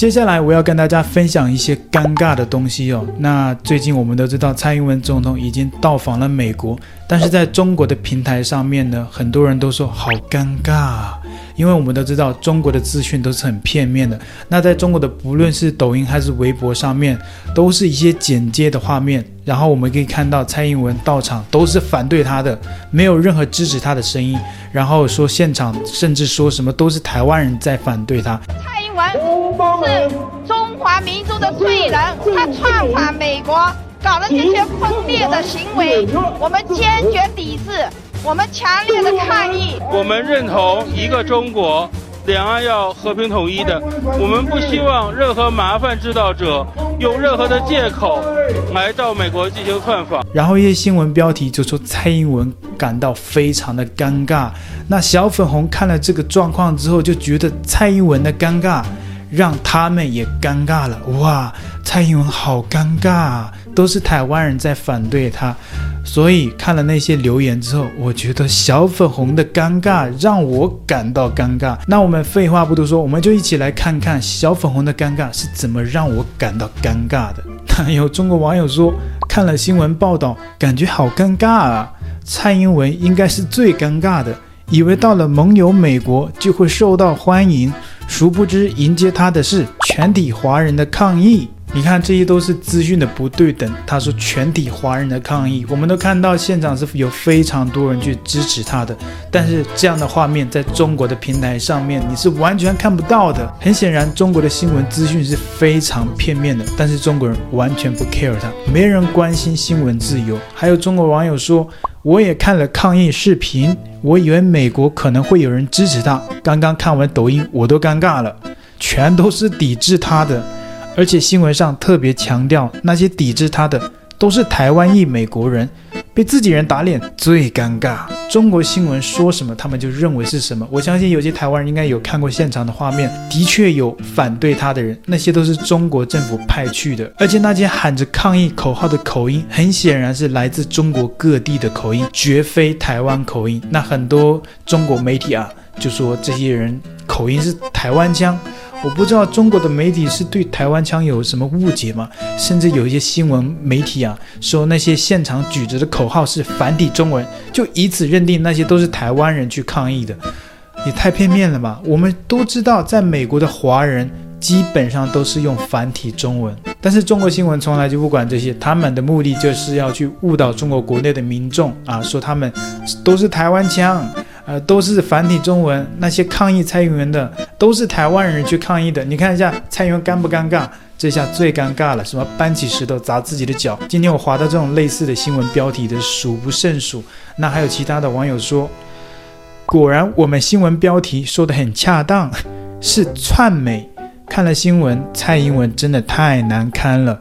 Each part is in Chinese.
接下来我要跟大家分享一些尴尬的东西哦。那最近我们都知道蔡英文总统已经到访了美国，但是在中国的平台上面呢，很多人都说好尴尬，因为我们都知道中国的资讯都是很片面的。那在中国的不论是抖音还是微博上面，都是一些剪接的画面，然后我们可以看到蔡英文到场都是反对他的，没有任何支持他的声音，然后说现场甚至说什么都是台湾人在反对他。是中华民族的罪人，他窜访美国，搞了这些分裂的行为，我们坚决抵制，我们强烈的抗议。我们认同一个中国，两岸要和平统一的，我们不希望任何麻烦制造者用任何的借口来到美国进行窜访。然后一些新闻标题就说蔡英文感到非常的尴尬，那小粉红看了这个状况之后就觉得蔡英文的尴尬。让他们也尴尬了哇！蔡英文好尴尬啊，都是台湾人在反对他，所以看了那些留言之后，我觉得小粉红的尴尬让我感到尴尬。那我们废话不多说，我们就一起来看看小粉红的尴尬是怎么让我感到尴尬的。那有中国网友说，看了新闻报道，感觉好尴尬啊！蔡英文应该是最尴尬的，以为到了盟友美国就会受到欢迎。殊不知，迎接他的是全体华人的抗议。你看，这些都是资讯的不对等。他说全体华人的抗议，我们都看到现场是有非常多人去支持他的。但是这样的画面在中国的平台上面你是完全看不到的。很显然，中国的新闻资讯是非常片面的。但是中国人完全不 care 他，没人关心新闻自由。还有中国网友说。我也看了抗议视频，我以为美国可能会有人支持他。刚刚看完抖音，我都尴尬了，全都是抵制他的，而且新闻上特别强调那些抵制他的都是台湾裔美国人。被自己人打脸最尴尬。中国新闻说什么，他们就认为是什么。我相信有些台湾人应该有看过现场的画面，的确有反对他的人，那些都是中国政府派去的。而且那些喊着抗议口号的口音，很显然是来自中国各地的口音，绝非台湾口音。那很多中国媒体啊，就说这些人口音是台湾腔。我不知道中国的媒体是对台湾腔有什么误解吗？甚至有一些新闻媒体啊，说那些现场举着的口号是繁体中文，就以此认定那些都是台湾人去抗议的，也太片面了吧？我们都知道，在美国的华人基本上都是用繁体中文，但是中国新闻从来就不管这些，他们的目的就是要去误导中国国内的民众啊，说他们都是台湾腔。呃，都是繁体中文。那些抗议蔡英文的，都是台湾人去抗议的。你看一下蔡英文尴不尴尬？这下最尴尬了，什么搬起石头砸自己的脚。今天我划到这种类似的新闻标题的数不胜数。那还有其他的网友说，果然我们新闻标题说得很恰当，是窜美。看了新闻，蔡英文真的太难堪了。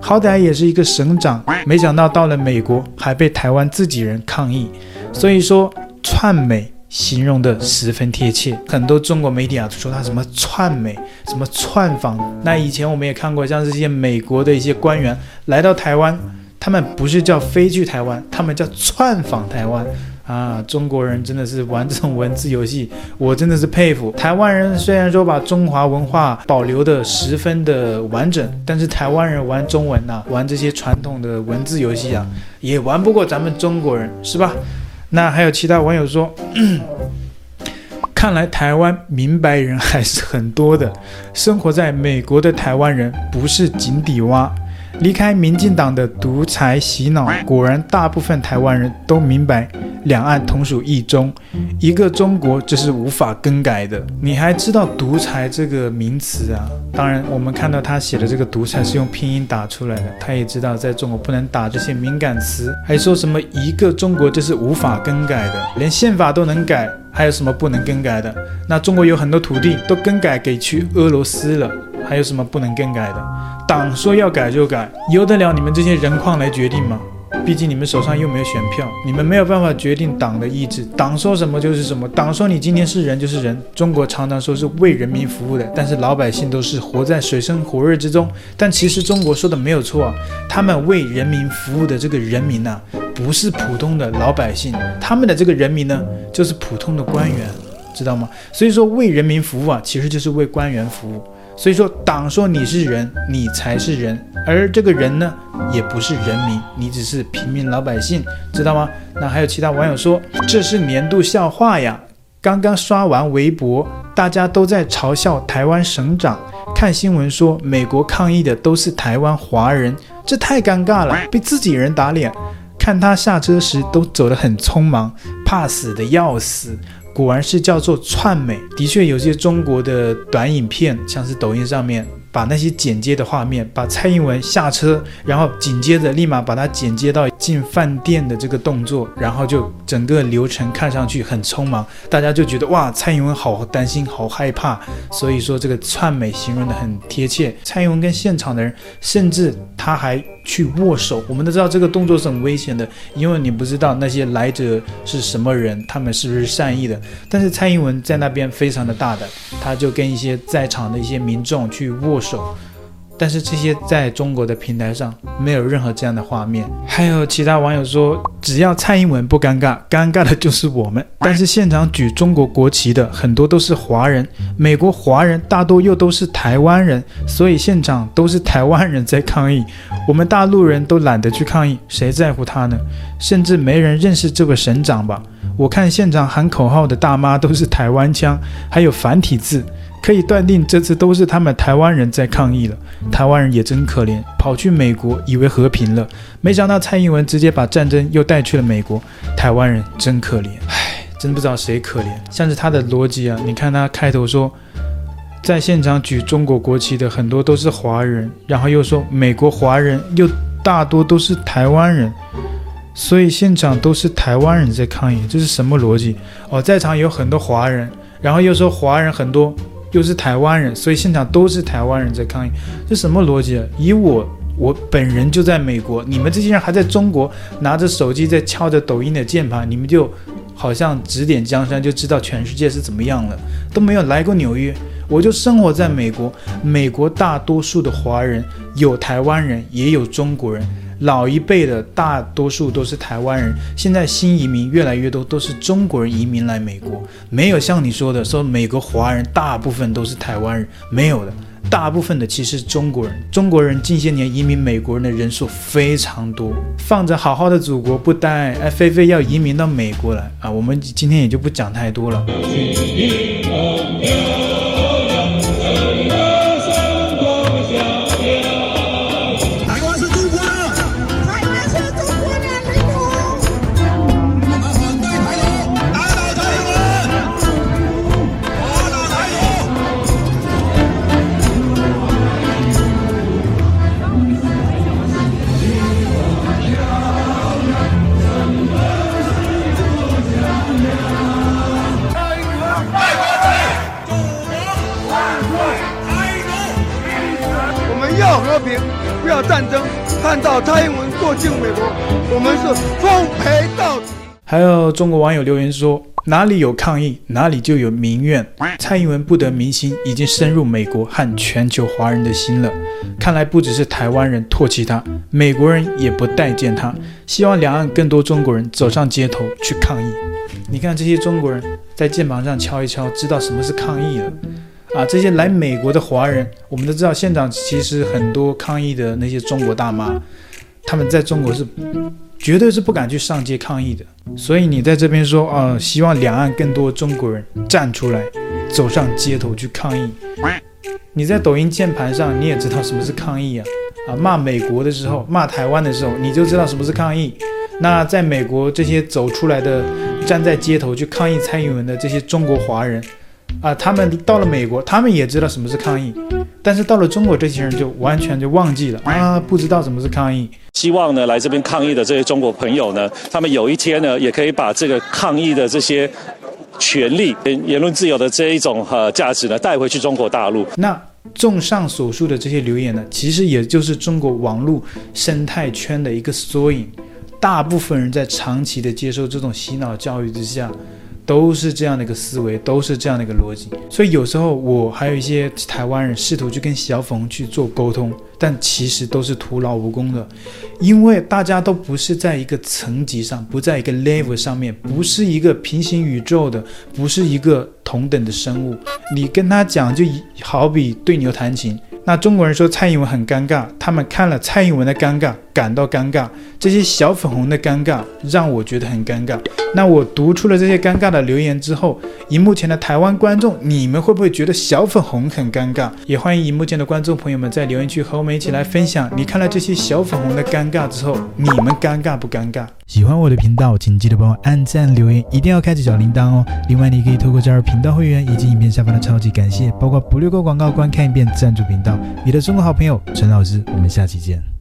好歹也是一个省长，没想到到了美国还被台湾自己人抗议。所以说。串美形容的十分贴切，很多中国媒体啊说他什么串美，什么串访。那以前我们也看过，像这些美国的一些官员来到台湾，他们不是叫飞去台湾，他们叫串访台湾啊。中国人真的是玩这种文字游戏，我真的是佩服。台湾人虽然说把中华文化保留的十分的完整，但是台湾人玩中文呐、玩这些传统的文字游戏啊，也玩不过咱们中国人，是吧？那还有其他网友说，看来台湾明白人还是很多的。生活在美国的台湾人不是井底蛙。离开民进党的独裁洗脑，果然大部分台湾人都明白，两岸同属一中，一个中国这是无法更改的。你还知道“独裁”这个名词啊？当然，我们看到他写的这个“独裁”是用拼音打出来的，他也知道在中国不能打这些敏感词，还说什么“一个中国”这是无法更改的，连宪法都能改，还有什么不能更改的？那中国有很多土地都更改给去俄罗斯了。还有什么不能更改的？党说要改就改，由得了你们这些人矿来决定吗？毕竟你们手上又没有选票，你们没有办法决定党的意志。党说什么就是什么，党说你今天是人就是人。中国常常说是为人民服务的，但是老百姓都是活在水深火热之中。但其实中国说的没有错啊，他们为人民服务的这个人民呐、不是普通的老百姓，他们的这个人民呢，就是普通的官员，知道吗？所以说为人民服务啊，其实就是为官员服务。所以说，党说你是人，你才是人，而这个人呢，也不是人民，你只是平民老百姓，知道吗？那还有其他网友说，这是年度笑话呀。刚刚刷完微博，大家都在嘲笑台湾省长。看新闻说，美国抗议的都是台湾华人，这太尴尬了，被自己人打脸。看他下车时都走得很匆忙，怕死的要死。果然是叫做窜美。的确，有些中国的短影片，像是抖音上面。把那些剪接的画面，把蔡英文下车，然后紧接着立马把它剪接到进饭店的这个动作，然后就整个流程看上去很匆忙，大家就觉得哇，蔡英文好担心，好害怕。所以说这个窜美形容得很贴切。蔡英文跟现场的人，甚至他还去握手。我们都知道这个动作是很危险的，因为你不知道那些来者是什么人，他们是不是善意的。但是蔡英文在那边非常的大胆，他就跟一些在场的一些民众去握手。手，但是这些在中国的平台上没有任何这样的画面。还有其他网友说，只要蔡英文不尴尬，尴尬的就是我们。但是现场举中国国旗的很多都是华人，美国华人大多又都是台湾人，所以现场都是台湾人在抗议。我们大陆人都懒得去抗议，谁在乎他呢？甚至没人认识这个省长吧？我看现场喊口号的大妈都是台湾腔，还有繁体字。可以断定，这次都是他们台湾人在抗议了。台湾人也真可怜，跑去美国以为和平了，没想到蔡英文直接把战争又带去了美国。台湾人真可怜，唉，真不知道谁可怜。像是他的逻辑啊，你看他开头说，在现场举中国国旗的很多都是华人，然后又说美国华人又大多都是台湾人，所以现场都是台湾人在抗议，这是什么逻辑？哦，在场有很多华人，然后又说华人很多。又是台湾人，所以现场都是台湾人在抗议，这什么逻辑啊？以我我本人就在美国，你们这些人还在中国拿着手机在敲着抖音的键盘，你们就好像指点江山，就知道全世界是怎么样了，都没有来过纽约，我就生活在美国，美国大多数的华人有台湾人，也有中国人。老一辈的大多数都是台湾人，现在新移民越来越多，都是中国人移民来美国，没有像你说的说美国华人大部分都是台湾人，没有的，大部分的其实中国人。中国人近些年移民美国人的人数非常多，放着好好的祖国不待，哎，非非要移民到美国来啊！我们今天也就不讲太多了。我们要和平，不要战争，看到蔡英文过境美国，我们是奉陪到底。还有中国网友留言说：“哪里有抗议，哪里就有民怨。蔡英文不得民心，已经深入美国和全球华人的心了。看来不只是台湾人唾弃他，美国人也不待见他。希望两岸更多中国人走上街头去抗议。你看这些中国人在键盘上敲一敲，知道什么是抗议了。”啊，这些来美国的华人，我们都知道，现场其实很多抗议的那些中国大妈，他们在中国是绝对是不敢去上街抗议的。所以你在这边说，啊，希望两岸更多中国人站出来，走上街头去抗议。你在抖音键盘上，你也知道什么是抗议啊？啊，骂美国的时候，骂台湾的时候，你就知道什么是抗议。那在美国这些走出来的，站在街头去抗议蔡英文的这些中国华人。啊，他们到了美国，他们也知道什么是抗议，但是到了中国，这些人就完全就忘记了啊，不知道什么是抗议。希望呢，来这边抗议的这些中国朋友呢，他们有一天呢，也可以把这个抗议的这些权利、言论自由的这一种呃价值呢，带回去中国大陆。那综上所述的这些留言呢，其实也就是中国网络生态圈的一个缩影。大部分人在长期的接受这种洗脑教育之下。都是这样的一个思维，都是这样的一个逻辑，所以有时候我还有一些台湾人试图去跟小冯去做沟通，但其实都是徒劳无功的，因为大家都不是在一个层级上，不在一个 level 上面，不是一个平行宇宙的，不是一个同等的生物，你跟他讲就好比对牛弹琴。那中国人说蔡英文很尴尬，他们看了蔡英文的尴尬感到尴尬，这些小粉红的尴尬让我觉得很尴尬。那我读出了这些尴尬的留言之后，荧幕前的台湾观众，你们会不会觉得小粉红很尴尬？也欢迎荧幕前的观众朋友们在留言区和我们一起来分享，你看了这些小粉红的尴尬之后，你们尴尬不尴尬？喜欢我的频道，请记得帮我按赞、留言，一定要开启小铃铛哦。另外，你可以透过加入频道会员以及影片下方的超级感谢，包括不略过广告、观看一遍赞助频道。你的中国好朋友陈老师，我们下期见。